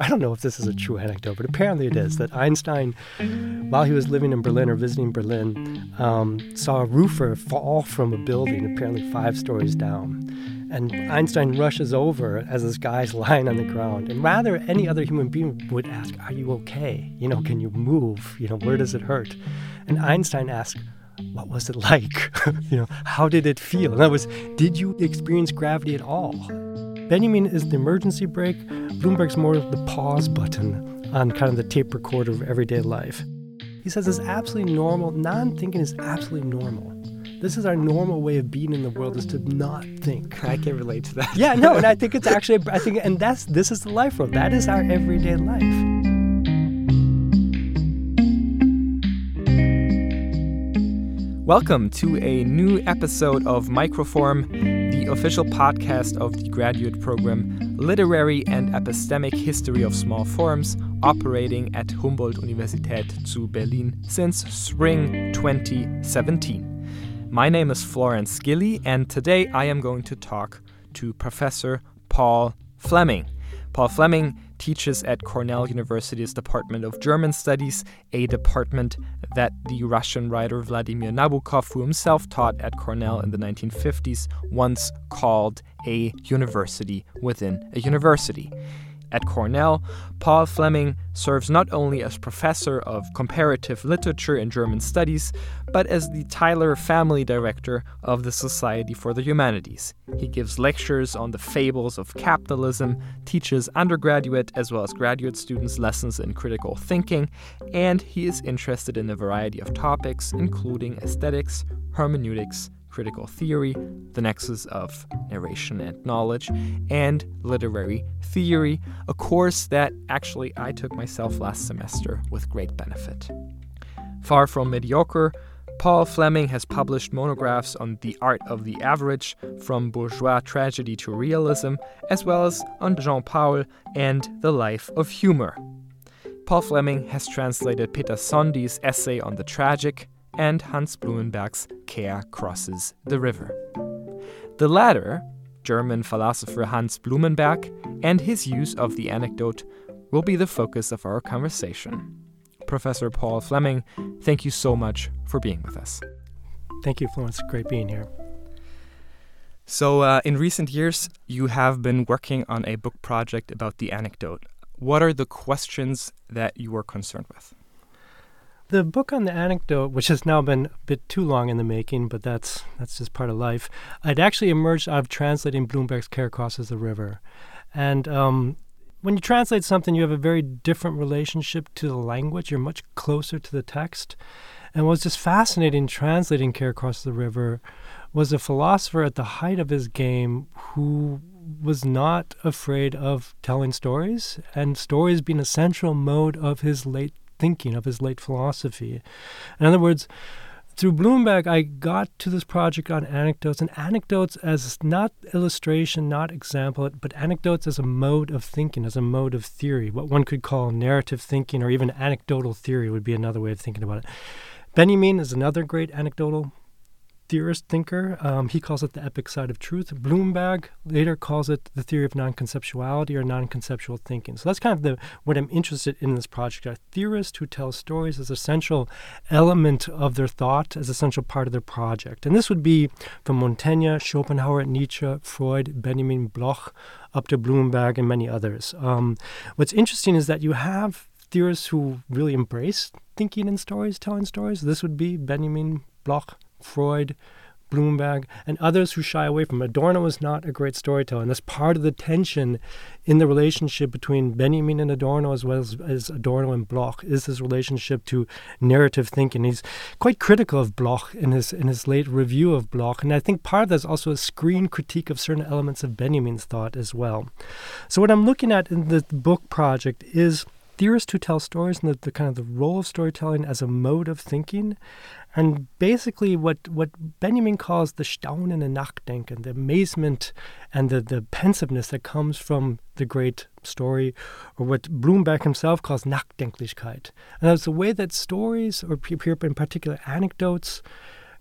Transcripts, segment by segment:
I don't know if this is a true anecdote, but apparently it is that Einstein, while he was living in Berlin or visiting Berlin, um, saw a roofer fall from a building, apparently five stories down. And Einstein rushes over as this guy's lying on the ground. And rather, any other human being would ask, Are you okay? You know, can you move? You know, where does it hurt? And Einstein asked, What was it like? you know, how did it feel? In other words, did you experience gravity at all? Benjamin is the emergency brake. Blumenberg's more of the pause button on kind of the tape recorder of everyday life. He says it's absolutely normal. Non thinking is absolutely normal. This is our normal way of being in the world is to not think. I can relate to that. yeah, no, and I think it's actually I think and that's this is the life world. That is our everyday life. Welcome to a new episode of Microform, the official podcast of the graduate program Literary and Epistemic History of Small Forms, operating at Humboldt Universität zu Berlin since spring 2017. My name is Florenz Gilly, and today I am going to talk to Professor Paul Fleming. Paul Fleming teaches at Cornell University's Department of German Studies, a department that the Russian writer Vladimir Nabokov, who himself taught at Cornell in the 1950s, once called a university within a university. At Cornell, Paul Fleming serves not only as professor of comparative literature and German studies, but as the Taylor Family Director of the Society for the Humanities. He gives lectures on the fables of capitalism, teaches undergraduate as well as graduate students lessons in critical thinking, and he is interested in a variety of topics, including aesthetics, hermeneutics, critical theory, the nexus of narration and knowledge, and literary theory, a course that actually I took myself last semester with great benefit. Far from mediocre, Paul Fleming has published monographs on the art of the average, from bourgeois tragedy to realism, as well as on Jean Paul and the life of humor. Paul Fleming has translated Peter Szondi's essay on the tragic, and Hans Blumenberg's Care Crosses the River. The latter, German philosopher Hans Blumenberg, and his use of the anecdote will be the focus of our conversation. Professor Paul Fleming, thank you so much for being with us. Thank you, Florenz. Great being here. So, uh, in recent years, you have been working on a book project about the anecdote. What are the questions that you are concerned with? The book on the anecdote, which has now been a bit too long in the making, but that's that's just part of life. It actually emerged out of translating Blumenberg's "Care Crosses the River," and um, when you translate something, you have a very different relationship to the language. You're much closer to the text. And what was just fascinating translating Care Crosses the River was a philosopher at the height of his game who was not afraid of telling stories, and stories being a central mode of his late thinking, of his late philosophy. In other words, through Blumenberg, I got to this project on anecdotes, and anecdotes as not illustration, not example, but anecdotes as a mode of thinking, as a mode of theory. What one could call narrative thinking or even anecdotal theory would be another way of thinking about it. Benjamin is another great anecdotal theorist thinker. Um, he calls it the epic side of truth. Blumenberg later calls it the theory of non-conceptuality or non-conceptual thinking. So that's kind of the what I'm interested in this project. A theorist who tells stories as essential element of their thought, as essential part of their project. And this would be from Montaigne, Schopenhauer, Nietzsche, Freud, Benjamin Bloch, up to Blumenberg and many others. Um, what's interesting is that you have theorists who really embrace thinking in stories, telling stories. This would be Benjamin Bloch, Freud, Blumenberg, and others who shy away from. Adorno is not a great storyteller, and that's part of the tension in the relationship between Benjamin and Adorno, as well as, as Adorno and Bloch, is this relationship to narrative thinking. He's quite critical of Bloch in his in his late review of Bloch, and I think part of that is also a screen critique of certain elements of Benjamin's thought as well. So what I'm looking at in the book project is theorists who tell stories and the, the kind of the role of storytelling as a mode of thinking and basically, what, what Benjamin calls the Staunen and Nachdenken, and the amazement and the, the pensiveness that comes from the great story, or what Blumenberg himself calls Nachdenklichkeit. And that's the way that stories, or in particular anecdotes,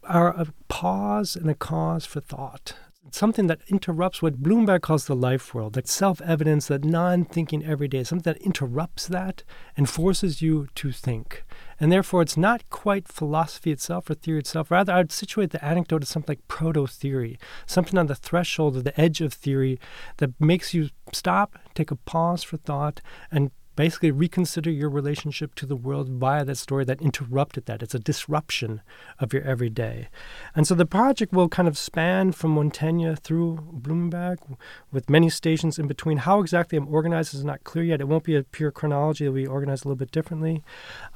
are a pause and a cause for thought. something that interrupts what Blumenberg calls the life world, that self evidence, that non thinking every day, something that interrupts that and forces you to think. And therefore, it's not quite philosophy itself or theory itself. Rather, I'd situate the anecdote as something like proto theory, something on the threshold or the edge of theory that makes you stop, take a pause for thought, and basically reconsider your relationship to the world via that story that interrupted that. It's a disruption of your everyday. And so the project will kind of span from Montaigne through Blumenberg with many stations in between. How exactly I'm organized is not clear yet. It won't be a pure chronology, it'll be organized a little bit differently.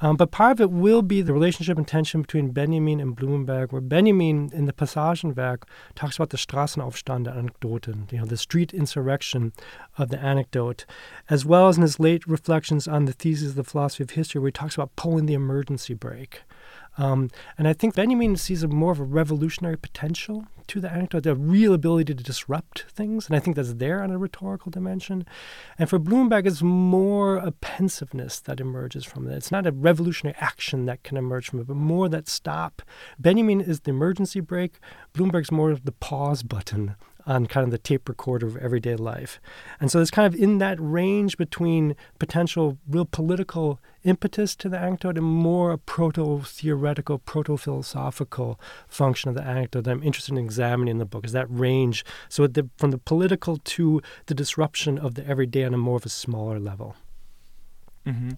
Um, but part of it will be the relationship and tension between Benjamin and Blumenberg, where Benjamin in the Passagenwerk talks about the Straßenaufstand Anekdoten, you know, the street insurrection of the anecdote, as well as in his late reflection reflections on the thesis of the philosophy of history, where he talks about pulling the emergency brake. Um, and I think Benjamin sees a more of a revolutionary potential to the anecdote, the real ability to disrupt things. And I think that's there on a rhetorical dimension. And for Blumenberg, it's more a pensiveness that emerges from it. It's not a revolutionary action that can emerge from it, but more that stop. Benjamin is the emergency brake. Blumenberg's more of the pause button on kind of the tape recorder of everyday life. And so it's kind of in that range between potential real political impetus to the anecdote and more a proto theoretical, proto philosophical function of the anecdote that I'm interested in examining in the book is that range. So the, from the political to the disruption of the everyday on a more of a smaller level. Mm-hmm.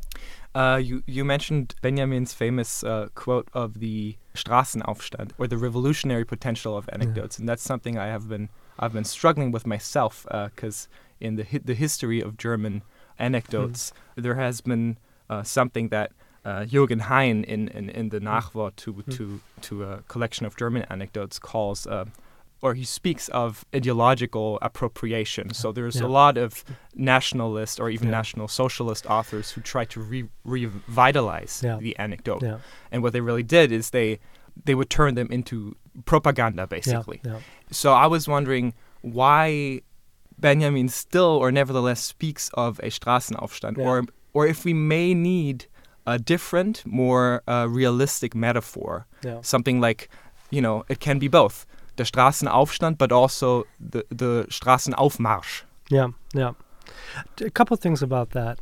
Uh, you you mentioned Benjamin's famous uh, quote of the Straßenaufstand or the revolutionary potential of anecdotes, yeah. and that's something I have been I've been struggling with myself because uh, in the hi- the history of German anecdotes, mm. there has been uh, something that uh, Jürgen Hein in, in, in the hmm. Nachwort to, mm. to, to a collection of German anecdotes calls, uh, or he speaks of ideological appropriation. So there's yeah. a lot of nationalist or even yeah. national socialist authors who try to re- revitalize yeah. the anecdote. And what they really did is they they would turn them into propaganda, basically. So I was wondering why Benjamin still or nevertheless speaks of a Straßenaufstand, yeah. or or if we may need a different, more uh, realistic metaphor, yeah. something like, you know, it can be both the Straßenaufstand, but also the the Straßenaufmarsch. Yeah, yeah. A couple things about that.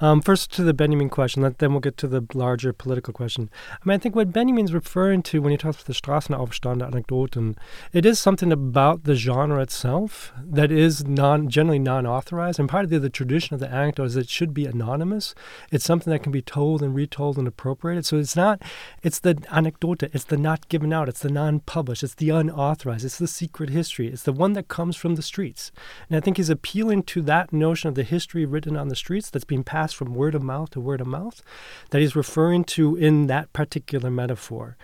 Um, first, to the Benjamin question, then we'll get to the larger political question. I mean, I think what Benjamin's referring to when he talks about the Straßenaufstand Anekdoten, it is something about the genre itself that is non generally non-authorized. And part of the, the tradition of the anecdote is it should be anonymous. It's something that can be told and retold and appropriated. So it's not, it's the anecdote, it's the not given out, it's the non-published, it's the unauthorized, it's the secret history, it's the one that comes from the streets. And I think he's appealing to that notion of the history written on the streets that's being passed from word of mouth to word of mouth that he's referring to in that particular metaphor.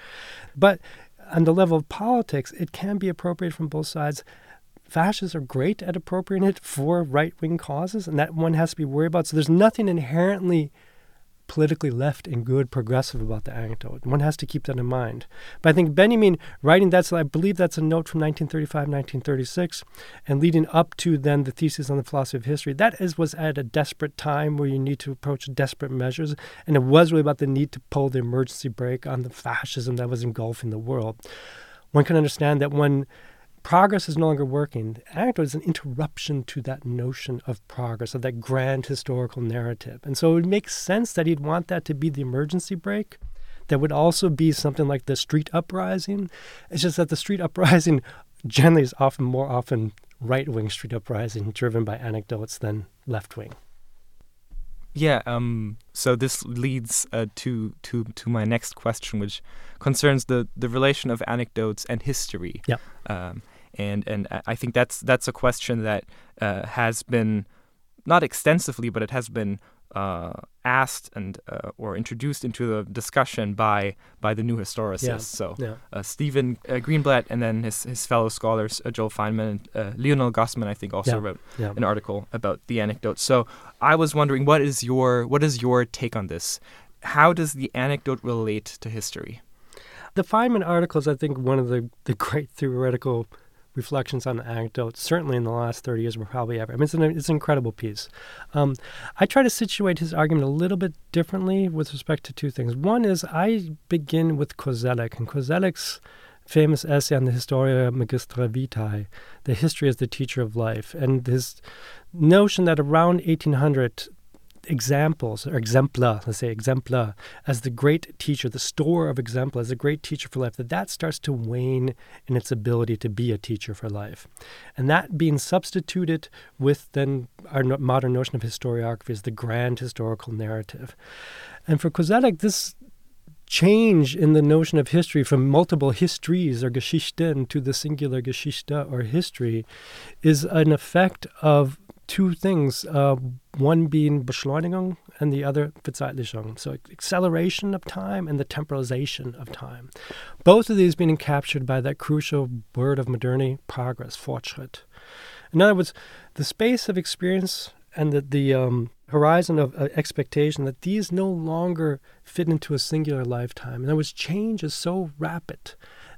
But on the level of politics, it can be appropriate from both sides. Fascists are great at appropriating it for right wing causes, and that one has to be worried about. So there's nothing inherently politically left and good progressive about the anecdote. One has to keep that in mind. But I think Benjamin writing that, so I believe that's a note from 1935, 1936, and leading up to then the thesis on the philosophy of history. That is was at a desperate time where you need to approach desperate measures, and it was really about the need to pull the emergency brake on the fascism that was engulfing the world. One can understand that when progress is no longer working. The anecdote is an interruption to that notion of progress, of that grand historical narrative. And so it makes sense that he'd want that to be the emergency brake. That would also be something like the street uprising. It's just that the street uprising generally is often more often right wing street uprising driven by anecdotes than left wing. Yeah, um, so this leads uh, to to to my next question, which concerns the the relation of anecdotes and history. Yeah. Um, and and I think that's that's a question that uh, has been not extensively, but it has been uh, asked and uh, or introduced into the discussion by by the new historicists. Yeah. So yeah. Uh, Stephen uh, Greenblatt and then his his fellow scholars uh, Joel Fineman and Lionel Gossman, I think, also yeah. wrote an article about the anecdote. So I was wondering, what is your what is your take on this? How does the anecdote relate to history? The Fineman article is, I think, one of the, the great theoretical reflections on the anecdotes, certainly in the last 30 years, were probably ever. I mean, it's an, it's an incredible piece. Um, I try to situate his argument a little bit differently with respect to two things. One is I begin with Koselleck, and Koselleck's famous essay on the Historia Magistra Vitae, the history as the teacher of life, and his notion that around 1800 examples or exempla, let's say exempla, as the great teacher, the store of exempla as a great teacher for life, that that starts to wane in its ability to be a teacher for life. And that being substituted with then our modern notion of historiography as the grand historical narrative. And for Koselleck, this change in the notion of history from multiple histories or Geschichten to the singular Geschichte or history is an effect of two things. Uh, one being Beschleunigung and the other Verzeitlichung. So acceleration of time and the temporalization of time. Both of these being captured by that crucial word of modernity, progress, Fortschritt. In other words, the space of experience and the, the um, horizon of uh, expectation that these no longer fit into a singular lifetime. In other words, change is so rapid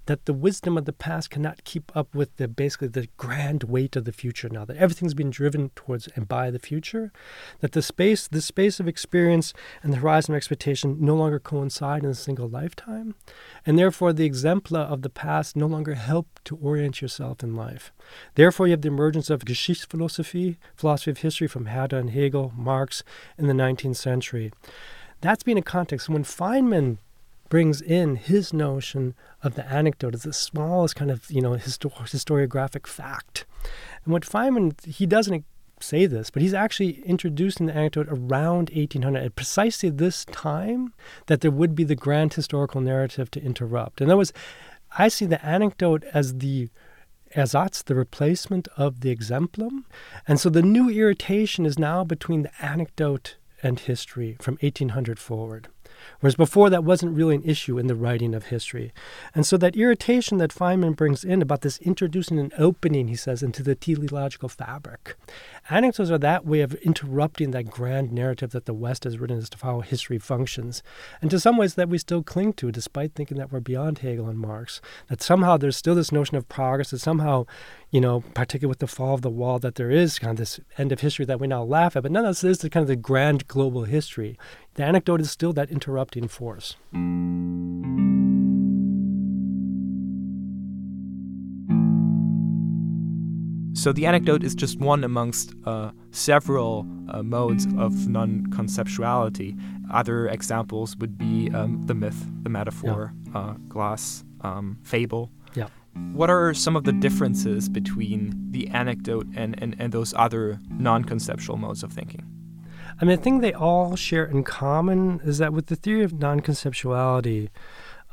that the wisdom of the past cannot keep up with the basically the grand weight of the future now that everything's been driven towards and by the future that the space the space of experience and the horizon of expectation no longer coincide in a single lifetime and therefore the exempla of the past no longer help to orient yourself in life. Therefore you have the emergence of Geschichtsphilosophie philosophy of history from Herder and Hegel Marx in the 19th century. That's been a context when Fineman brings in his notion of the anecdote as the smallest kind of you know histor- historiographic fact. And what Fineman he doesn't say this, but he's actually introducing the anecdote around 1800 at precisely this time that there would be the grand historical narrative to interrupt. And that was, I see the anecdote as the ersatz, the replacement of the exemplum. And so the new irritation is now between the anecdote and history from 1800 forward. Whereas before, that wasn't really an issue in the writing of history. And so that irritation that Fineman brings in about this introducing an opening, he says, into the teleological fabric. Anecdotes are that way of interrupting that grand narrative that the West has written as to how history functions. And to some ways, that we still cling to, despite thinking that we're beyond Hegel and Marx. That somehow there's still this notion of progress, that somehow, you know, particularly with the fall of the wall, that there is kind of this end of history that we now laugh at. But nonetheless, this is kind of the grand global history the anecdote is still that interrupting force. So the anecdote is just one amongst uh, several uh, modes of non-conceptuality. Other examples would be um, the myth, the metaphor, yeah. uh, gloss, um, fable. Yeah. What are some of the differences between the anecdote and, and, and those other non-conceptual modes of thinking? I mean, the thing they all share in common is that with the theory of non conceptuality,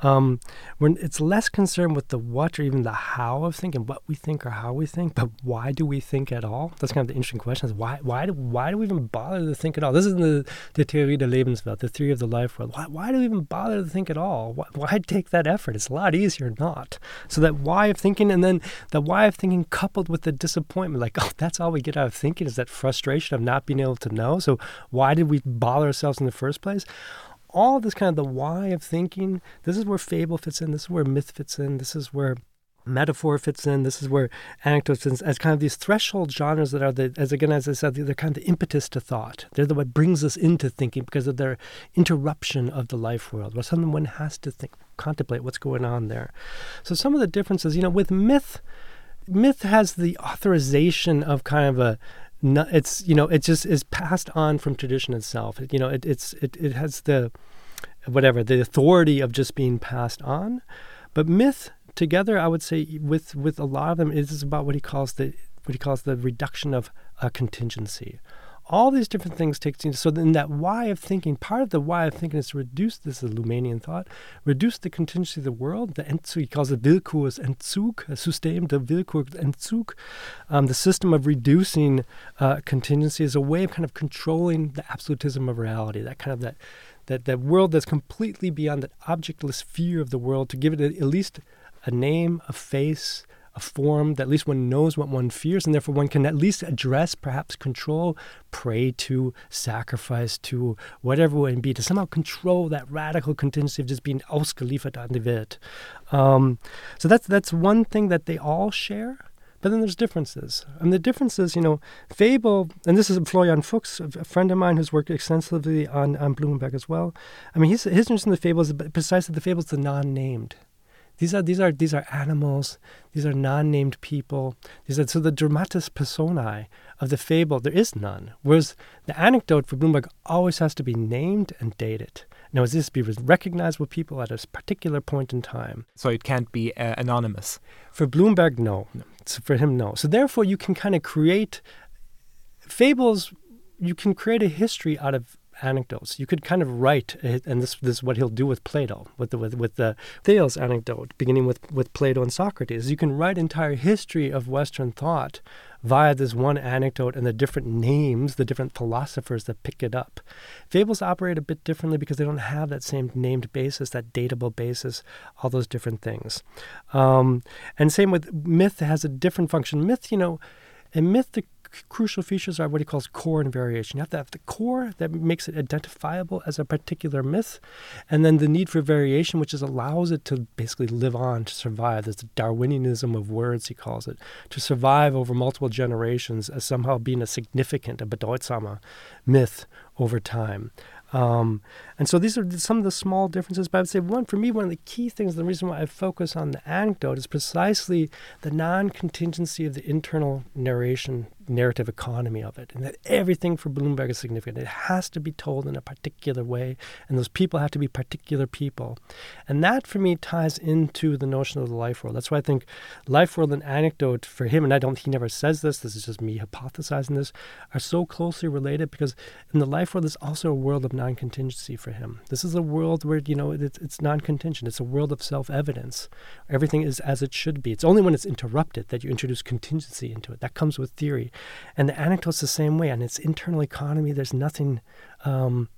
um, when it's less concerned with the what or even the how of thinking, what we think or how we think, but why do we think at all? That's kind of the interesting question: is why why do why do we even bother to think at all? This is the the Theorie der Lebenswelt, the theory of the life world. Why why do we even bother to think at all? Why, why take that effort? It's a lot easier not. So that why of thinking, and then the why of thinking coupled with the disappointment, like oh, that's all we get out of thinking is that frustration of not being able to know. So why did we bother ourselves in the first place? All this kind of the why of thinking. This is where fable fits in. This is where myth fits in. This is where metaphor fits in. This is where anecdote fits in, as kind of these threshold genres that are the, as again as I said, they're kind of the impetus to thought. They're the what brings us into thinking because of their interruption of the life world, where something one has to think, contemplate what's going on there. So some of the differences, you know, with myth, myth has the authorization of kind of a it's you know it just is passed on from tradition itself. You know, it, it's it, it has the whatever the authority of just being passed on. But myth together, I would say with with a lot of them, is about what he calls the what he calls the reduction of a contingency all these different things take so then that why of thinking part of the why of thinking is to reduce this is Luhmannian thought reduce the contingency of the world the Entzug he calls it Willkursentzug a System der Willkurentzug um, the system of reducing uh, contingency is a way of kind of controlling the absolutism of reality that kind of that that that world that's completely beyond that objectless fear of the world to give it at least a name a face a form that at least one knows what one fears, and therefore one can at least address, perhaps control, pray to, sacrifice to, whatever it be, to somehow control that radical contingency of just being ausgeliefert an die Welt. Um, so that's that's one thing that they all share. But then there's differences. And the differences, you know, Fable, and this is Florian Fuchs, a friend of mine who's worked extensively on, on Blumenberg as well. I mean, his, his interest in the Fable is precisely the Fable is the non named These are these are these are animals. These are non-named people. These are so the dramatis personae of the fable. There is none. Whereas the anecdote for Blumenberg always has to be named and dated. Now, is this be recognizable people at a particular point in time? So it can't be uh, anonymous. For Blumenberg, no. So for him, no. So therefore, you can kind of create fables. You can create a history out of anecdotes. You could kind of write, and this, this is what he'll do with Plato, with the, with, with the Thales anecdote, beginning with, with Plato and Socrates. You can write entire history of Western thought via this one anecdote and the different names, the different philosophers that pick it up. Fables operate a bit differently because they don't have that same named basis, that datable basis, all those different things. Um, and same with myth has a different function. Myth, you know, in myth, crucial features are what he calls core and variation. You have to have the core that makes it identifiable as a particular myth, and then the need for variation, which is allows it to basically live on, to survive. There's the Darwinianism of words, he calls it, to survive over multiple generations as somehow being a significant, a bedeutsame myth over time. Um, and so these are some of the small differences. But I would say one for me, one of the key things, the reason why I focus on the anecdote is precisely the non-contingency of the internal narration narrative economy of it, and that everything for Blumenberg is significant. It has to be told in a particular way, and those people have to be particular people. And that for me ties into the notion of the life world. That's why I think life world and anecdote for him, and I don't he never says this, this is just me hypothesizing this, are so closely related because in the life world there's also a world of non-contingency for him. This is a world where, you know, it's, it's non-contingent. It's a world of self-evidence. Everything is as it should be. It's only when it's interrupted that you introduce contingency into it. That comes with theory. And the anecdote's the same way. And its internal economy, there's nothing, um,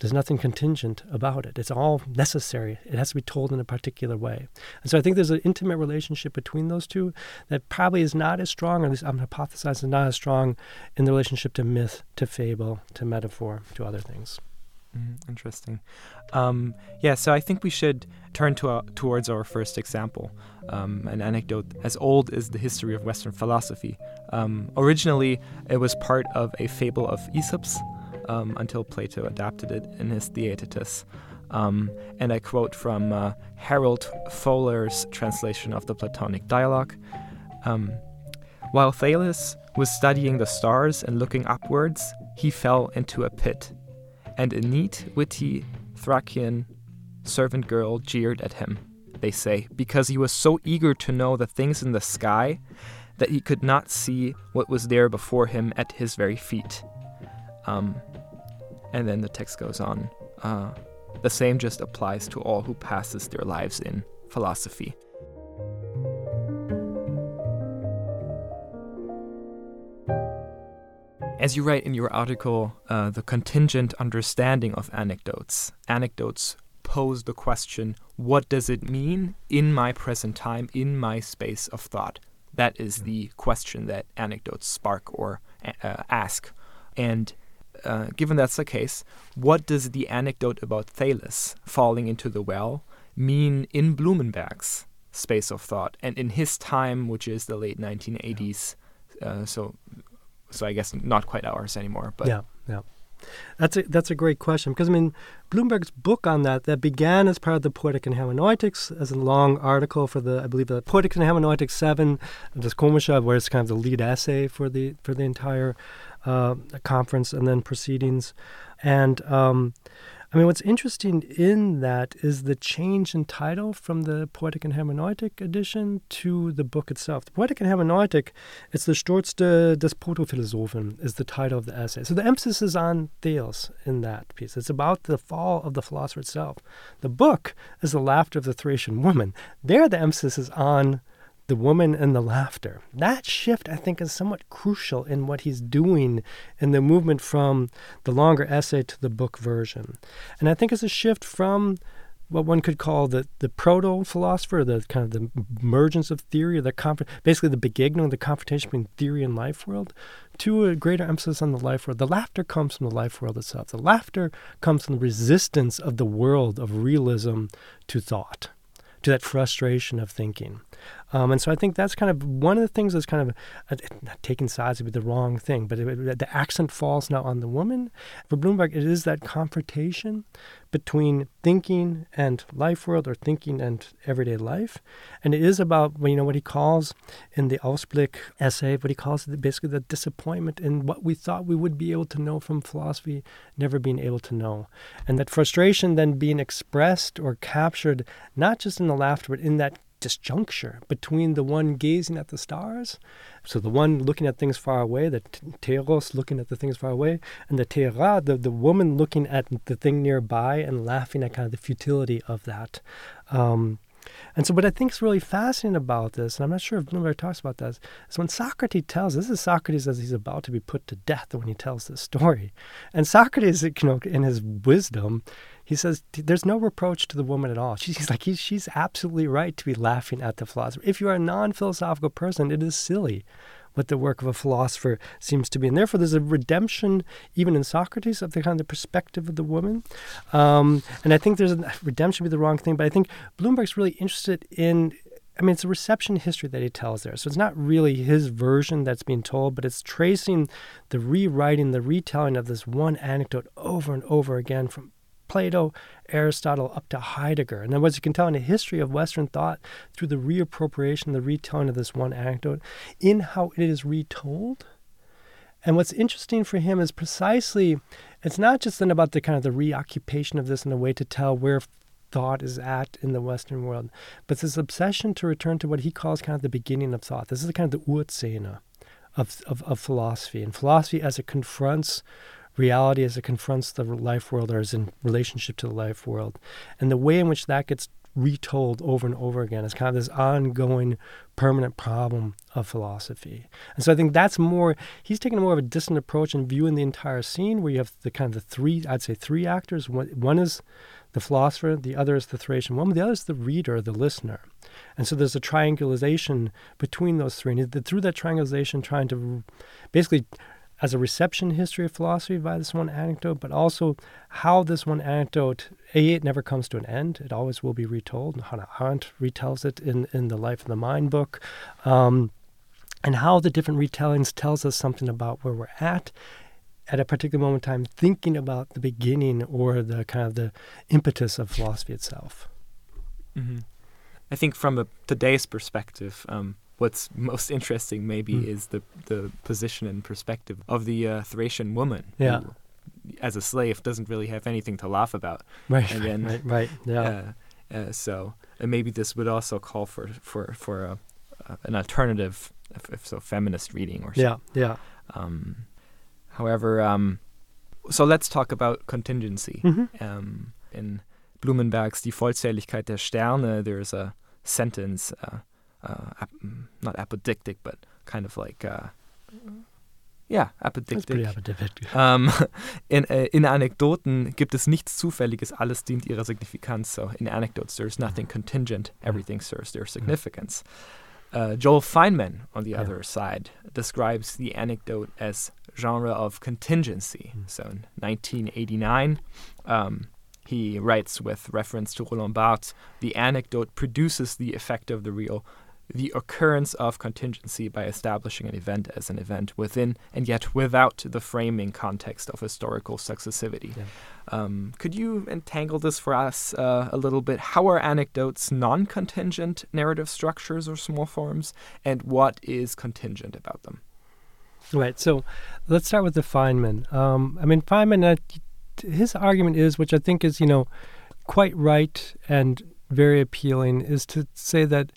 there's nothing contingent about it. It's all necessary. It has to be told in a particular way. And so I think there's an intimate relationship between those two that probably is not as strong, or at least I'm hypothesizing, not as strong in the relationship to myth, to fable, to metaphor, to other things. Mm, interesting. Um, yeah, so I think we should turn to a, towards our first example, um, an anecdote as old as the history of Western philosophy. Um, originally, it was part of a fable of Aesop's um, until Plato adapted it in his Theaetetus. Um, and I quote from uh, Harold Fowler's translation of the Platonic dialogue. Um, While Thales was studying the stars and looking upwards, he fell into a pit and a neat, witty Thracian servant girl jeered at him, they say, because he was so eager to know the things in the sky that he could not see what was there before him at his very feet. Um, and then the text goes on. Uh, the same just applies to all who passes their lives in philosophy. As you write in your article, uh, the contingent understanding of anecdotes. Anecdotes pose the question what does it mean in my present time, in my space of thought? That is the question that anecdotes spark or uh, ask. And uh, given that's the case, what does the anecdote about Thales falling into the well mean in Blumenberg's space of thought and in his time, which is the late 1980s? Uh, so so I guess not quite ours anymore. But yeah, yeah. That's a that's a great question because I mean Blumenberg's book on that that began as part of the Poetic and Hermeneutics as a long article for the I believe the Poetic and Hermeneutics seven, this Komische, where it's kind of the lead essay for the for the entire uh, conference and then proceedings, and um, I mean, what's interesting in that is the change in title from the Poetic and Hermeneutic edition to the book itself. The Poetic and Hermeneutic, it's the Sturz des Protophilosophen, is the title of the essay. So the emphasis is on Thales in that piece. It's about the fall of the philosopher itself. The book is the laughter of the Thracian woman. There, the emphasis is on the woman and the laughter. That shift, I think, is somewhat crucial in what he's doing in the movement from the longer essay to the book version. And I think it's a shift from what one could call the, the proto philosopher, the kind of the emergence of theory, the conf- basically the begegnung, the confrontation between theory and life world, to a greater emphasis on the life world. The laughter comes from the life world itself. The laughter comes from the resistance of the world of realism to thought, to that frustration of thinking. Um, and so I think that's kind of one of the things that's kind of uh, taking sides would be the wrong thing, but it, the accent falls now on the woman. For Blumenberg, it is that confrontation between thinking and life world or thinking and everyday life. And it is about, you know, what he calls in the Ausblick essay, what he calls basically the disappointment in what we thought we would be able to know from philosophy, never being able to know. And that frustration then being expressed or captured, not just in the laughter, but in that disjuncture between the one gazing at the stars, so the one looking at things far away, the teros looking at the things far away, and the tera, the, the woman looking at the thing nearby and laughing at kind of the futility of that. Um, and so, what I think is really fascinating about this, and I'm not sure if Blumenberg talks about this, is when Socrates tells this is Socrates as he's about to be put to death when he tells this story. And Socrates, you know, in his wisdom, he says there's no reproach to the woman at all. She's like he's, she's absolutely right to be laughing at the philosopher. If you are a non-philosophical person, it is silly what the work of a philosopher seems to be. And therefore, there's a redemption, even in Socrates, of the kind of the perspective of the woman. Um, and I think there's a redemption be the wrong thing, but I think Blumenberg's really interested in. I mean, it's a reception history that he tells there. So it's not really his version that's being told, but it's tracing the rewriting, the retelling of this one anecdote over and over again from Plato, Aristotle, up to Heidegger. And then, as you can tell in the history of Western thought, through the reappropriation, the retelling of this one anecdote, in how it is retold. And what's interesting for him is precisely, it's not just then about the kind of the reoccupation of this in a way to tell where thought is at in the Western world, but this obsession to return to what he calls kind of the beginning of thought. This is kind of the Urszene of, of, of philosophy. And philosophy, as it confronts reality as it confronts the life world or is in relationship to the life world. And the way in which that gets retold over and over again is kind of this ongoing permanent problem of philosophy. And so I think that's more he's taking more of a distant approach and viewing the entire scene where you have the kind of the three I'd say three actors. One, one is the philosopher, the other is the Thracian woman, the other is the reader, the listener. And so there's a triangulation between those three. And through that triangulation, trying to basically as a reception history of philosophy by this one anecdote, but also how this one anecdote, A, it never comes to an end. It always will be retold. Hannah Arendt retells it in, in the Life of the Mind book. Um, and how the different retellings tells us something about where we're at at a particular moment in time, thinking about the beginning or the kind of the impetus of philosophy itself. Mm-hmm. I think from a, today's perspective, um, what's most interesting maybe mm. is the the position and perspective of the uh, Thracian woman. Yeah. Who, as a slave, doesn't really have anything to laugh about. Right. And then, right. Right. Yeah. Uh, uh, so and maybe this would also call for for for a, an alternative, if, if, so, feminist reading or something. Yeah. Yeah. Um, however, um, so let's talk about contingency. Mm-hmm. Um, in Blumenberg's Die Vollzähligkeit der Sterne, there's a sentence. Uh, uh, ap- mm, not apodictic, but kind of like uh, ja, apodictic. Um, in, uh, in Anekdoten gibt es nichts Zufälliges, alles dient ihrer Signifikanz. So in anecdotes, there's nothing contingent, everything serves their significance. Uh, Joel Fineman, on the yeah. other side, describes the anecdote as genre of contingency. Mm. So in 1989, um, he writes with reference to Roland Barthes, the anecdote produces the effect of the real the occurrence of contingency by establishing an event as an event within and yet without the framing context of historical successivity. Yeah. Um, could you entangle this for us uh, a little bit? How are anecdotes non contingent narrative structures or small forms, and what is contingent about them? Right. So let's start with the Fineman. Um, I mean, Fineman, uh, his argument is, which I think is, you know, quite right and very appealing, is to say that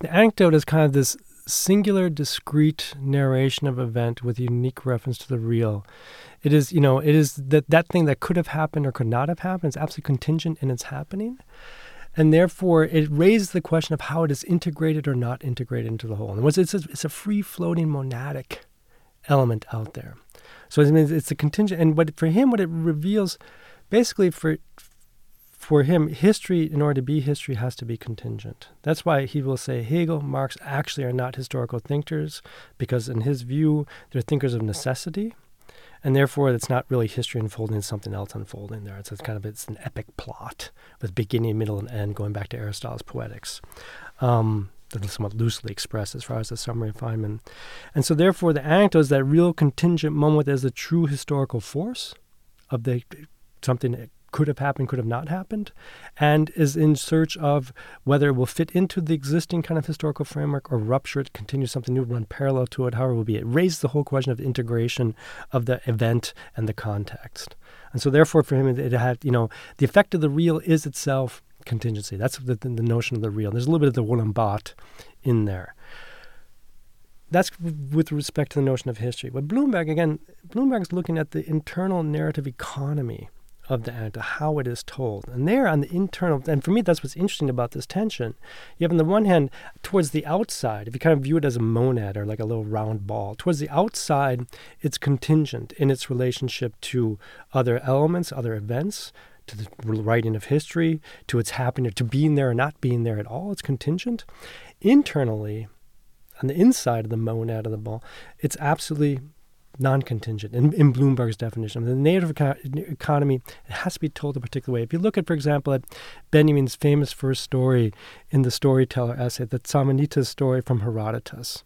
the anecdote is kind of this singular, discrete narration of event with unique reference to the real. It is, you know, it is that that thing that could have happened or could not have happened is absolutely contingent in its happening. And therefore, it raises the question of how it is integrated or not integrated into the whole. And it's a, it's a free floating monadic element out there. So it means it's a contingent. And what for him, what it reveals, basically for for him, history, in order to be history, has to be contingent. That's why he will say Hegel, Marx actually are not historical thinkers, because in his view, they're thinkers of necessity, and therefore it's not really history unfolding; something else unfolding there. It's a kind of it's an epic plot with beginning, middle, and end, going back to Aristotle's Poetics. Um, somewhat loosely expressed as far as the summary of Fineman. And so, therefore, the anecdote is that real contingent moment as the true historical force of the something could have happened, could have not happened, and is in search of whether it will fit into the existing kind of historical framework or rupture it, continue something new, run parallel to it, however it will be. It raises the whole question of integration of the event and the context. And so, therefore, for him, it had, you know, the effect of the real is itself contingency. That's the, the, notion of the real. There's a little bit of the Roland Barthes in there. That's with respect to the notion of history. But Blumenberg, again, Blumenberg's looking at the internal narrative economy of the anecdote, how it is told. And there on the internal, and for me, that's what's interesting about this tension. You have, on the one hand, towards the outside, if you kind of view it as a monad or like a little round ball, towards the outside, it's contingent in its relationship to other elements, other events, to the writing of history, to its happening, to being there or not being there at all. It's contingent. Internally, on the inside of the monad of the ball, it's absolutely non-contingent in, in Blumenberg's definition. The native economy it has to be told a particular way. If you look at, for example, at Benjamin's famous first story in the storyteller essay, the Samanita's story from Herodotus,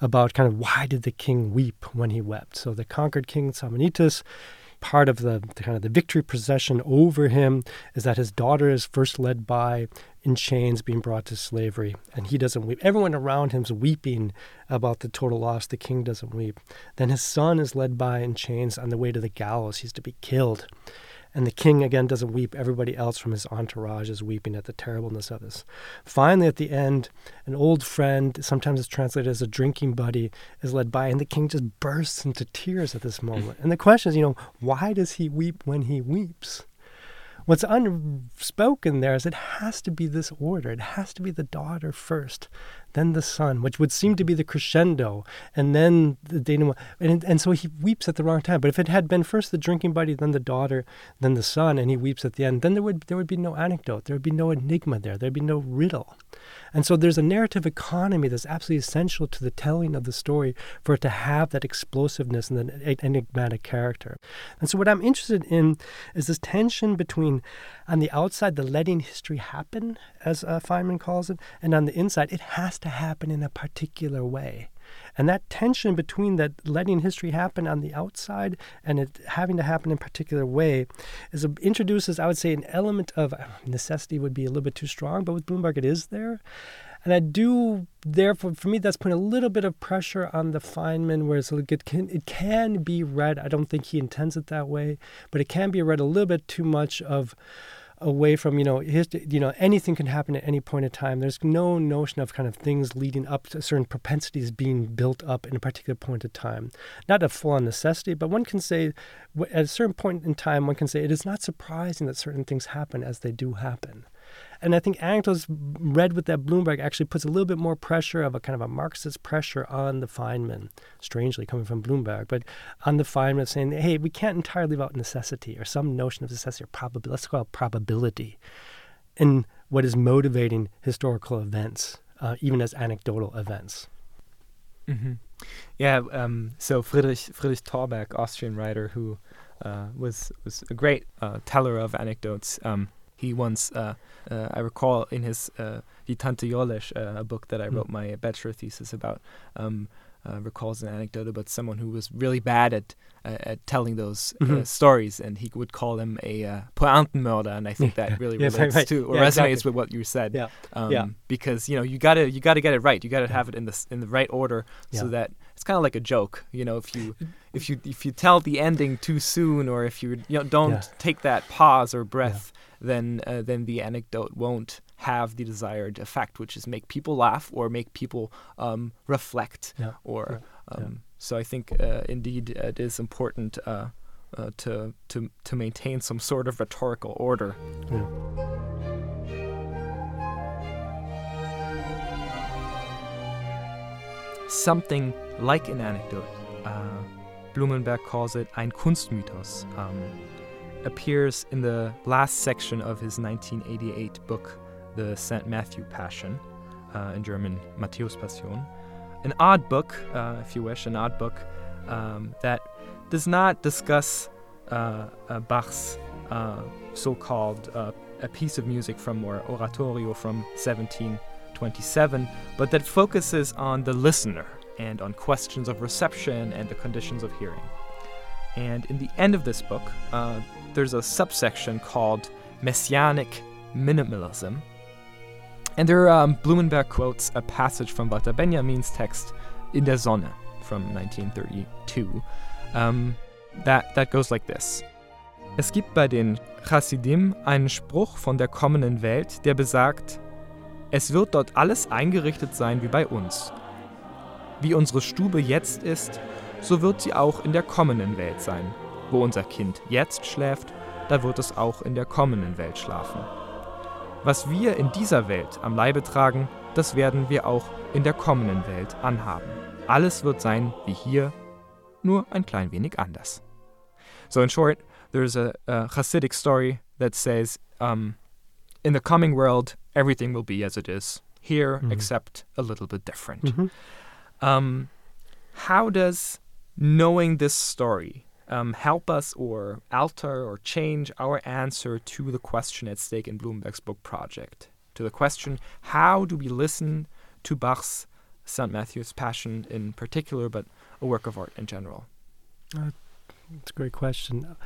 about kind of why did the king weep when he wept. So the conquered king Psammenitus part of the, the, kind of the victory procession over him is that his daughter is first led by in chains being brought to slavery and he doesn't weep everyone around him is weeping about the total loss the king doesn't weep then his son is led by in chains on the way to the gallows he's to be killed and the king again doesn't weep. Everybody else from his entourage is weeping at the terribleness of this. Finally, at the end, an old friend, sometimes it's translated as a drinking buddy, is led by, and the king just bursts into tears at this moment. And the question is, you know, why does he weep when he weeps? What's unspoken there is it has to be this order. It has to be the daughter first, then the son, which would seem to be the crescendo, and then the denouement. And, and so he weeps at the wrong time. But if it had been first the drinking buddy, then the daughter, then the son, and he weeps at the end, then there would there would be no anecdote. There would be no enigma there. There'd be no riddle. And so there's a narrative economy that's absolutely essential to the telling of the story for it to have that explosiveness and that enigmatic character. And so what I'm interested in is this tension between, on the outside, the letting history happen, as uh, Fineman calls it, and on the inside, it has to happen in a particular way. And that tension between that letting history happen on the outside and it having to happen in a particular way is a, introduces, I would say, an element of uh, necessity would be a little bit too strong, but with Blumenberg it is there. And I do, therefore, for me, that's putting a little bit of pressure on the Fineman, where it can, it can be read. I don't think he intends it that way, but it can be read a little bit too much of away from you know his, you know anything can happen at any point in time. There's no notion of kind of things leading up to certain propensities being built up in a particular point of time. Not a full-on necessity but one can say at a certain point in time one can say it is not surprising that certain things happen as they do happen and I think anecdotes read with that Blumenberg actually puts a little bit more pressure of a kind of a Marxist pressure on the Fineman, strangely coming from Blumenberg, but on the Fineman saying, hey, we can't entirely leave out necessity or some notion of necessity or probability. Let's call it probability in what is motivating historical events, uh, even as anecdotal events. Mm-hmm. Yeah. Um, so Friedrich Friedrich Torberg, Austrian writer who uh, was was a great uh, teller of anecdotes. Um, he once, uh, uh, I recall in his uh, Die Tante Jolesch, uh, a book that I mm. wrote my bachelor thesis about, um, uh, recalls an anecdote about someone who was really bad at uh, at telling those uh, mm-hmm. uh, stories, and he would call him a uh, Pointenmörder, and I think that really relates right, to or yeah, resonates exactly. with what you said. Yeah. Um, yeah. Because you know you gotta you gotta get it right. You gotta have it in the in the right order, yeah. so that it's kind of like a joke. You know, if you if you if you tell the ending too soon, or if you, you know, don't yeah. take that pause or breath, then uh, then the anecdote won't have the desired effect, which is make people laugh or make people um, reflect. Yeah. Or um, yeah. so I think uh, indeed it is important uh, uh, to to to maintain some sort of rhetorical order. Yeah. Something like an anecdote. Uh, Blumenberg calls it ein Kunstmythos. Um, appears in the last section of his 1988 book the St. Matthew Passion, uh, in German Matthäus Passion. An odd book, uh, if you wish, an odd book um, that does not discuss uh, uh Bach's uh, so called a piece of music from or oratorio from 1727, but that focuses on the listener and on questions of reception and the conditions of hearing. And in the end of this book, uh, there's a subsection called Messianic Minimalism. And there um, Blumenberg quotes a passage from Walter Benjamin's text In der Sonne from 1932. Um, that, that goes like this. Es gibt bei den Chassidim einen Spruch von der kommenden Welt, der besagt, es wird dort alles eingerichtet sein wie bei uns. Wie unsere Stube jetzt ist, so wird sie auch in der kommenden Welt sein. Wo unser Kind jetzt schläft, da wird es auch in der kommenden Welt schlafen. Was wir in dieser Welt am Leibe tragen, das werden wir auch in der kommenden Welt anhaben. Alles wird sein wie hier, nur ein klein wenig anders. So in short, there's a, a Hasidic story that says, um, in the coming world, everything will be as it is here, mm-hmm. except a little bit different. Mm-hmm. Um, how does knowing this story um, help us or alter or change our answer to the question at stake in Blumenberg's book project? To the question, how do we listen to Bach's St. Matthew's Passion in particular, but a work of art in general? Uh, it's a great question.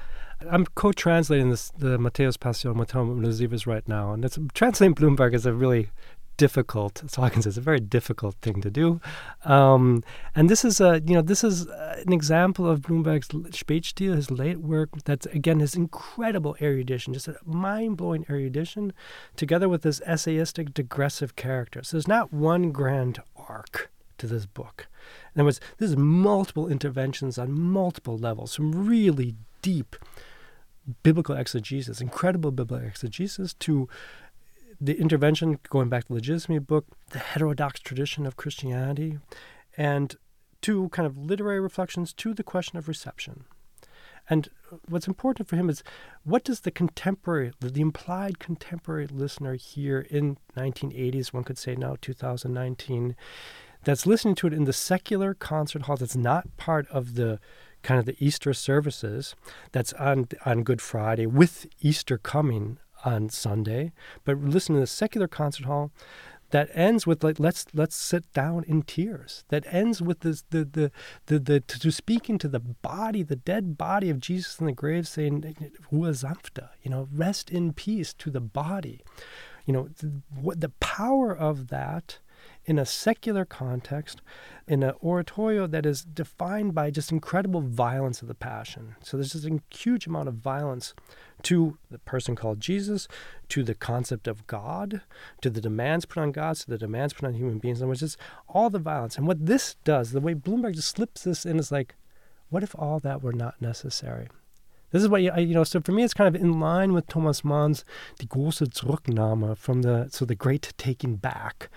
I'm co-translating this the Matthäus Passion with Tom right now, and it's translating Blumenberg is a really difficult. All I can say. It's a very difficult thing to do. Um, and this is a, you know, this is uh, an example of Blumenberg's Spätstil, his late work. That's again his incredible erudition, just a mind-blowing erudition, together with this essayistic, digressive character. So there's not one grand arc to this book. In other words, there's multiple interventions on multiple levels, some really deep biblical exegesis, incredible biblical exegesis, to the intervention, going back to the legitimacy book, the heterodox tradition of Christianity, and two kind of literary reflections to the question of reception. And what's important for him is what does the contemporary, the implied contemporary listener here in 1980s, one could say now 2019, that's listening to it in the secular concert hall that's not part of the kind of the Easter services that's on on Good Friday with Easter coming on Sunday, but listen to the secular concert hall that ends with like let's let's sit down in tears. That ends with this the the the, the to, speaking to the body, the dead body of Jesus in the grave, saying "Ruhe sanfte," you know, rest in peace to the body. You know, the, what the power of that in a secular context, in an oratorio that is defined by just incredible violence of the passion. So there's a huge amount of violence to the person called Jesus, to the concept of God, to the demands put on God, to the demands put on human beings, and which is all the violence. And what this does, the way Blumenberg just slips this in, is like, what if all that were not necessary? This is what you, you know. So for me, it's kind of in line with Thomas Mann's "Die große Zurücknahme" from the so the great taking back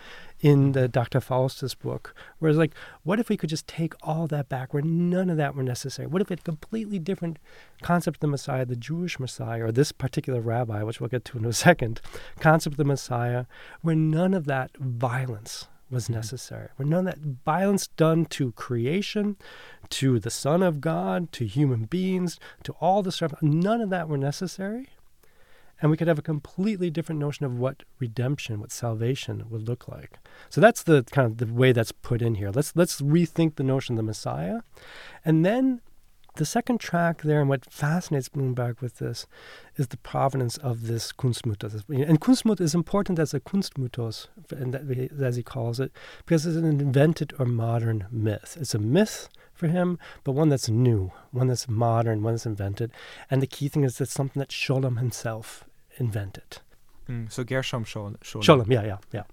in the Dr. Faustus book, where it's like, what if we could just take all that back, where none of that were necessary? What if a completely different concept of the Messiah, the Jewish Messiah, or this particular rabbi, which we'll get to in a second, concept of the Messiah, where none of that violence was mm-hmm. necessary. Where none of that violence done to creation, to the Son of God, to human beings, to all the stuff, none of that were necessary. And we could have a completely different notion of what redemption, what salvation would look like. So that's the kind of the way that's put in here. Let's let's rethink the notion of the Messiah. And then the second track there, and what fascinates Blumenberg with this, is the provenance of this Kunstmythos. And Kunstmythos is important as a Kunstmythos, as he calls it, because it's an invented or modern myth. It's a myth for him, but one that's new, one that's modern, one that's invented. And the key thing is it's something that Scholem himself invented. Mm, so Gershom Scholem. Scholem, yeah, yeah, yeah.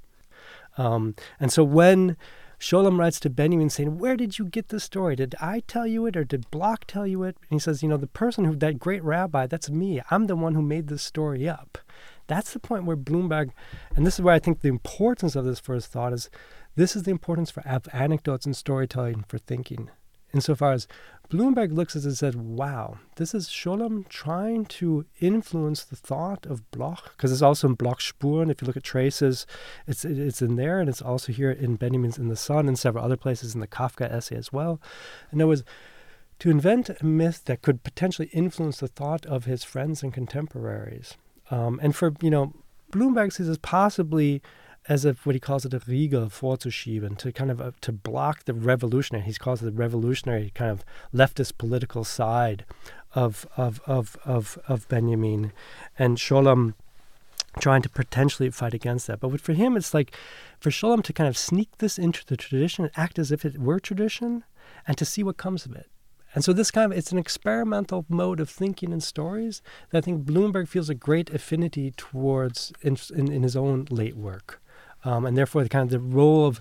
Um, and so when Scholem writes to Benjamin saying, Where did you get this story? Did I tell you it or did Bloch tell you it? And he says, You know, the person who, that great rabbi, that's me. I'm the one who made this story up. That's the point where Blumenberg, and this is where I think the importance of this first thought is this is the importance for anecdotes and storytelling for thinking. Insofar as Blumenberg looks at it and says, wow, this is Scholem trying to influence the thought of Bloch, because it's also in Bloch's Spuren. If you look at traces, it's it's in there, and it's also here in Benjamin's In the Sun and several other places in the Kafka essay as well. And there was to invent a myth that could potentially influence the thought of his friends and contemporaries. Um, and for, you know, Blumenberg sees as possibly as a what he calls it a Riegel vorzuschieben, to kind of uh, to block the revolutionary. He calls it the revolutionary kind of leftist political side of of of of, of Benjamin, and Scholem trying to potentially fight against that. But for him, it's like for Scholem to kind of sneak this into the tradition and act as if it were tradition, and to see what comes of it. And so this kind of it's an experimental mode of thinking in stories that I think Blumenberg feels a great affinity towards in, in, in his own late work. Um, and therefore, the kind of the role of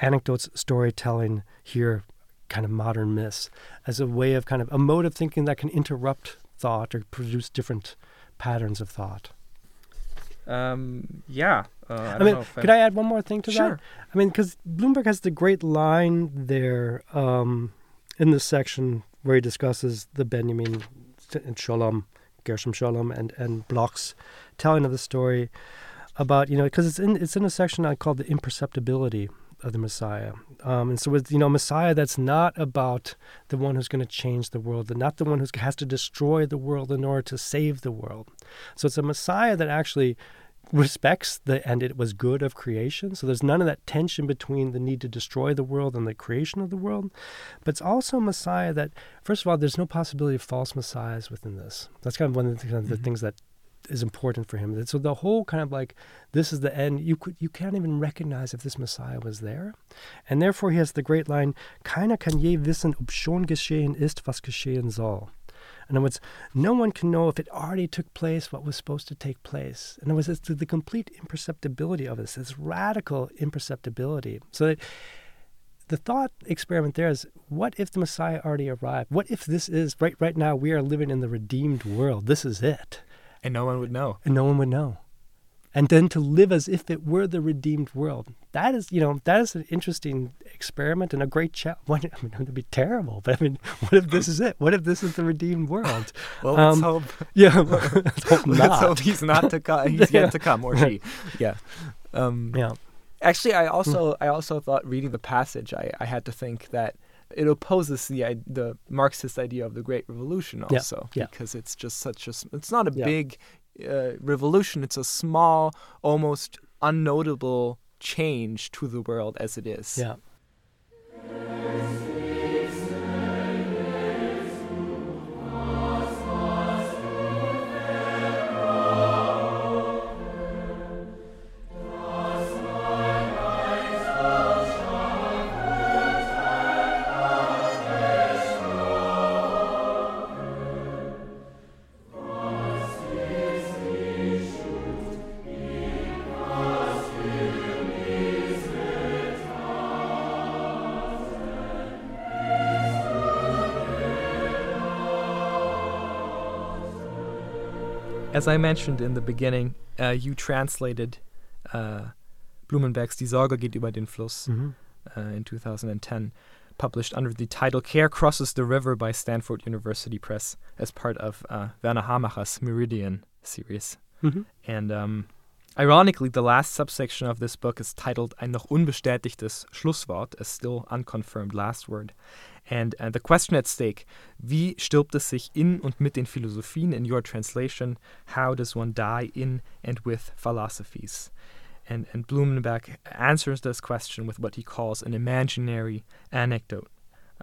anecdotes storytelling here, kind of modern myths, as a way of kind of a mode of thinking that can interrupt thought or produce different patterns of thought. Um, yeah. Uh, I, I mean, could I add one more thing to sure. that? I mean, because Blumenberg has the great line there um, in this section where he discusses the Benjamin and Scholem, Gershom Scholem, and and Bloch's telling of the story about you know because it's in it's in a section I call the imperceptibility of the Messiah. Um, and so with you know Messiah that's not about the one who's going to change the world, not the one who has to destroy the world in order to save the world. So it's a Messiah that actually respects the and it was good of creation. So there's none of that tension between the need to destroy the world and the creation of the world. But it's also a Messiah that, first of all, there's no possibility of false messiahs within this. That's kind of one of the, kind of the mm-hmm. things that is important for him. So the whole kind of like this is the end. You could you can't even recognize if this Messiah was there, and therefore he has the great line: "Keiner kann je wissen, ob schon geschehen ist, was geschehen soll." In other words, no one can know if it already took place, what was supposed to take place. In other words, it's the complete imperceptibility of this, this radical imperceptibility. So that the thought experiment there is what if the Messiah already arrived? What if this is right right now we are living in the redeemed world? This is it. And no one would know. And no one would know. And then to live as if it were the redeemed world. That is, you know, that is an interesting experiment and a great challenge. I mean, it would be terrible, but I mean, what if this is it? What if this is the redeemed world? well, let's um, hope. Yeah, let's hope not. let's hope he's not to come. He's yeah. yet to come, or she. Yeah. Um, yeah. Actually, I also, I also thought reading the passage, I, I had to think that it opposes the the Marxist idea of the Great Revolution also yeah, yeah. because it's just such a it's not a yeah. big uh, revolution it's a small almost unnotable change to the world as it is yeah As I mentioned in the beginning, uh, you translated uh, Blumenberg's Die Sorge geht über den Fluss mm-hmm. uh, in 2010, published under the title Care Crosses the River by Stanford University Press as part of uh, Werner Hamacher's Meridian series. Mm-hmm. And um, ironically, the last subsection of this book is titled Ein noch unbestätigtes Schlusswort, a still unconfirmed last word. And uh, the question at stake, wie stirbt es sich in und mit den Philosophien in your translation? How does one die in and with philosophies? And, and Blumenberg answers this question with what he calls an imaginary anecdote.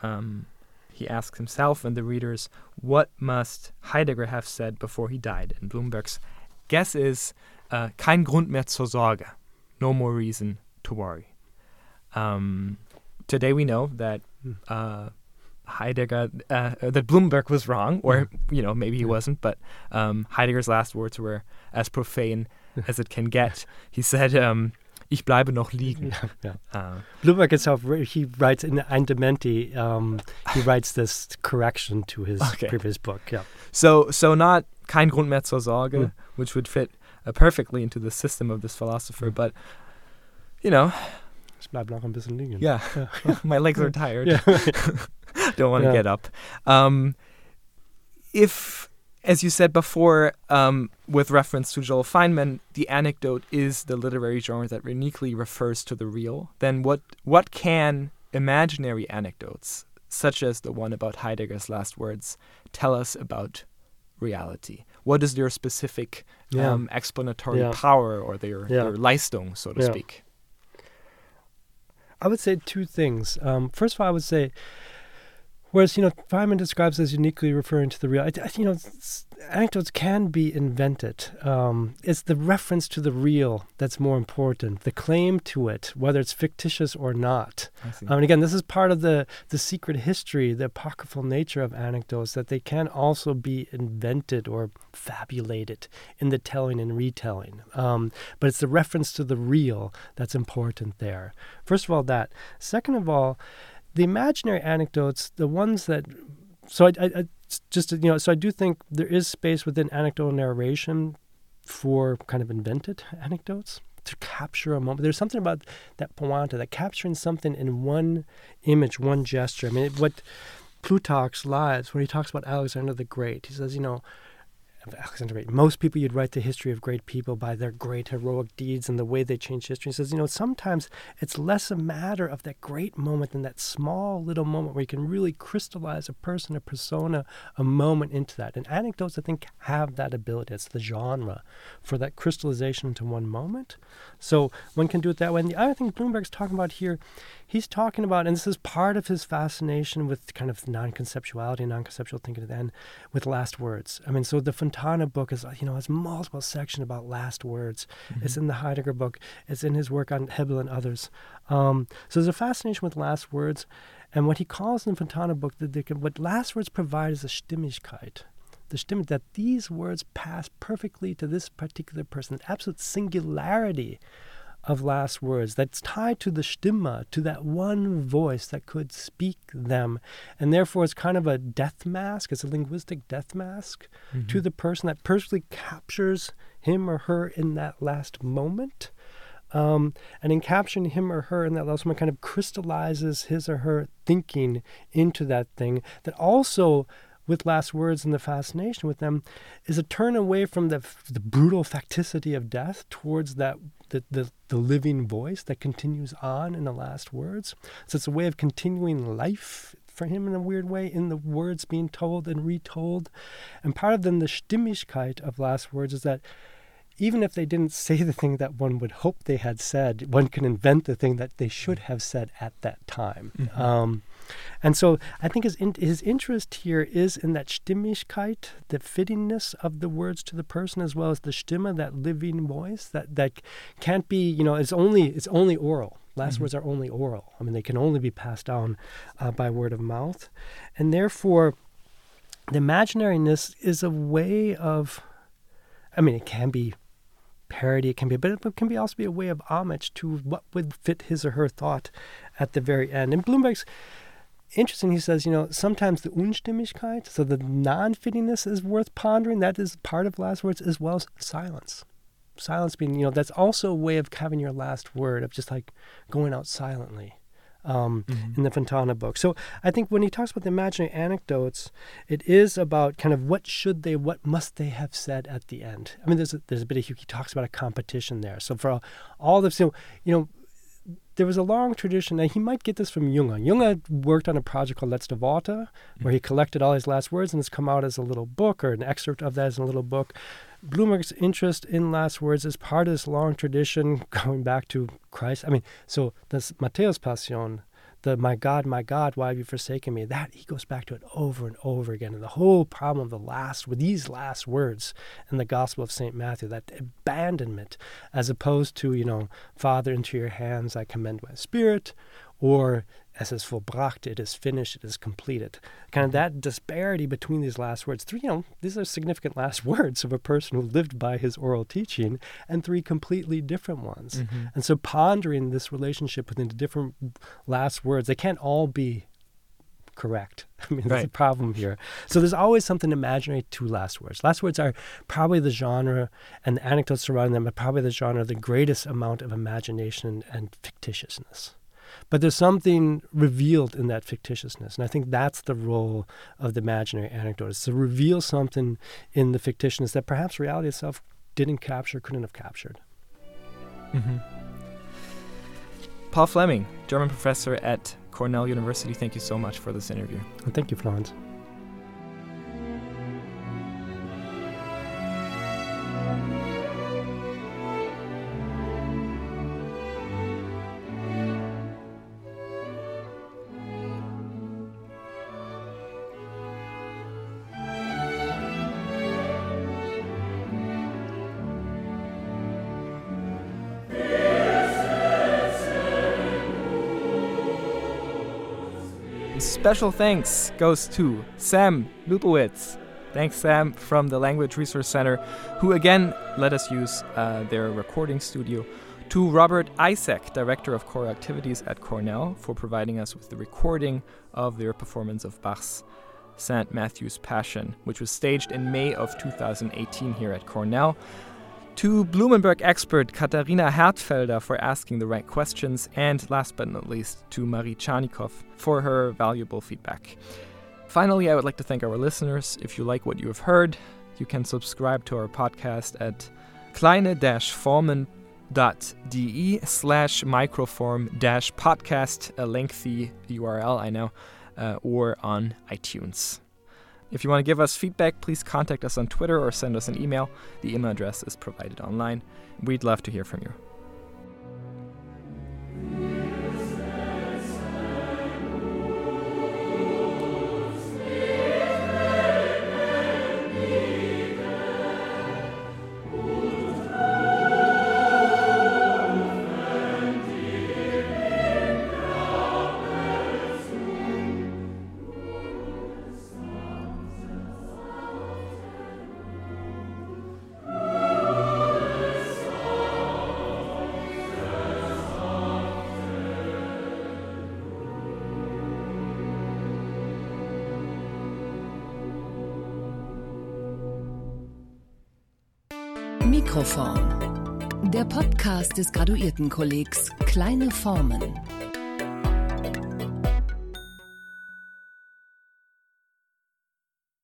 Um, he asks himself and the readers, what must Heidegger have said before he died? And Blumenberg's guess is, uh, kein Grund mehr zur Sorge, no more reason to worry. Um, today we know that hmm. uh, Heidegger, uh, that Blumenberg was wrong, or hmm. you know maybe he wasn't, but um, Heidegger's last words were as profane as it can get. He said, um, "Ich bleibe noch liegen." Yeah, yeah. Uh, Blumenberg itself, he writes in Ein Dementi, um, he writes this correction to his okay. previous book. Yeah. So, so not kein Grund mehr zur Sorge, mm. which would fit uh, perfectly into the system of this philosopher, mm. but you know, Ich bleib noch ein bisschen liegen. Yeah. yeah. My legs are tired. Don't want to yeah. get up. Um, if, as you said before, um, with reference to Joel Fineman, the anecdote is the literary genre that uniquely refers to the real, then what, what can imaginary anecdotes, such as the one about Heidegger's last words, tell us about reality? What is their specific Yeah. um, explanatory Yeah. power or their, Yeah. their Leistung, so to speak? I would say two things. Um, first of all, I would say, whereas you know Fineman describes as uniquely referring to the real, I, I, you know, anecdotes can be invented. Um, it's the reference to the real that's more important. The claim to it, whether it's fictitious or not. Um, and again, this is part of the the secret history, the apocryphal nature of anecdotes that they can also be invented or fabulated in the telling and retelling. Um, but it's the reference to the real that's important there. First of all, that. Second of all, the imaginary anecdotes, the ones that. So I, I, I just you know, so I do think there is space within anecdotal narration for kind of invented anecdotes to capture a moment. There's something about that poanta, that capturing something in one image, one gesture. I mean, what Plutarch's lives, when he talks about Alexander the Great, he says, you know, of Alexander Great, most people you'd write the history of great people by their great heroic deeds and the way they changed history. He says, you know, sometimes it's less a matter of that great moment than that small little moment where you can really crystallize a person, a persona, a moment into that. And anecdotes, I think, have that ability. It's the genre for that crystallization into one moment. So one can do it that way. And the other thing Blumenberg's talking about here, he's talking about, and this is part of his fascination with kind of non-conceptuality, non-conceptual thinking at the end, with last words. I mean, so the Fontane book is, you know, has multiple sections about last words. It's in the Heidegger book. It's in his work on Hebel and others. Um, so there's a fascination with last words. And what he calls in the Fontane book, that they can, what last words provide is a Stimmigkeit the stimme, that these words pass perfectly to this particular person, absolute singularity of last words that's tied to the stimme, to that one voice that could speak them. And therefore, it's kind of a death mask, it's a linguistic death mask to the person that perfectly captures him or her in that last moment. Um, and in capturing him or her in that last moment, kind of crystallizes his or her thinking into that thing that also with last words and the fascination with them is a turn away from the, the brutal facticity of death towards that the, the, the living voice that continues on in the last words. So it's a way of continuing life for him in a weird way in the words being told and retold. And part of then the Stimmigkeit of last words is that even if they didn't say the thing that one would hope they had said, one can invent the thing that they should have said at that time. Mhm. Um, and so I think his in, his interest here is in that Stimmigkeit, the fittingness of the words to the person, as well as the Stimme, that living voice that that can't be, you know, it's only it's only oral. Last Mhm. words are only oral. I mean, they can only be passed down uh, by word of mouth, and therefore, the imaginariness is a way of. I mean, it can be parody, it can be, but it can be also be a way of homage to what would fit his or her thought at the very end. And Blumenberg's interesting. He says, you know, sometimes the Unstimmigkeit, so the non-fittingness is worth pondering. That is part of last words as well as silence. Silence being, you know, that's also a way of having your last word of just like going out silently. Um, Mhm. in the Fontane book. So I think when he talks about the imaginary anecdotes, it is about kind of what should they, what must they have said at the end. I mean, there's a, there's a bit of he talks about a competition there. So for all, all the so you know, there was a long tradition, and he might get this from Jünger. Jünger worked on a project called Letzte Worte, where he collected all his last words, and it's come out as a little book or an excerpt of that as a little book. Blumenberg's interest in last words is part of this long tradition going back to Christ. I mean, so this Matthäus Passion, the "My God, my God, why have you forsaken me?" That he goes back to it over and over again. And the whole problem of the last, with these last words in the Gospel of Saint Matthew, that abandonment, as opposed to you know, Father, into your hands I commend my spirit, or es ist vollbracht, it is finished, it is completed. Kind of that disparity between these last words. Three, you know, these are significant last words of a person who lived by his oral teaching, and three completely different ones. Mhm. And so pondering this relationship within the different last words, they can't all be correct. I mean, that's the Right. problem here. So there's always something imaginary to last words. Last words are probably the genre, and the anecdotes surrounding them are probably the genre of the greatest amount of imagination and fictitiousness. But there's something revealed in that fictitiousness. And I think that's the role of the imaginary anecdote, is to reveal something in the fictitiousness that perhaps reality itself didn't capture, couldn't have captured. Mhm. Paul Fleming, German professor at Cornell University, thank you so much for this interview. And thank you, Florenz. Special thanks goes to Sam Lupowitz. Thanks, Sam, from the Language Resource Center, who again let us use uh, their recording studio. To Robert Isaac, Director of Choral Activities at Cornell, for providing us with the recording of their performance of Bach's St. Matthew's Passion, which was staged in May of 2018 here at Cornell. To Blumenberg expert Katharina Hertfelder for asking the right questions, and last but not least, to Marie Charnikov for her valuable feedback. Finally, I would like to thank our listeners. If you like what you have heard, you can subscribe to our podcast at kleine-formen.de slash microform-podcast, a lengthy URL, I know, uh, or on iTunes. If you want to give us feedback, please contact us on Twitter or send us an email. The email address is provided online. We'd love to hear from you. Des Graduiertenkollegs Kleine Formen.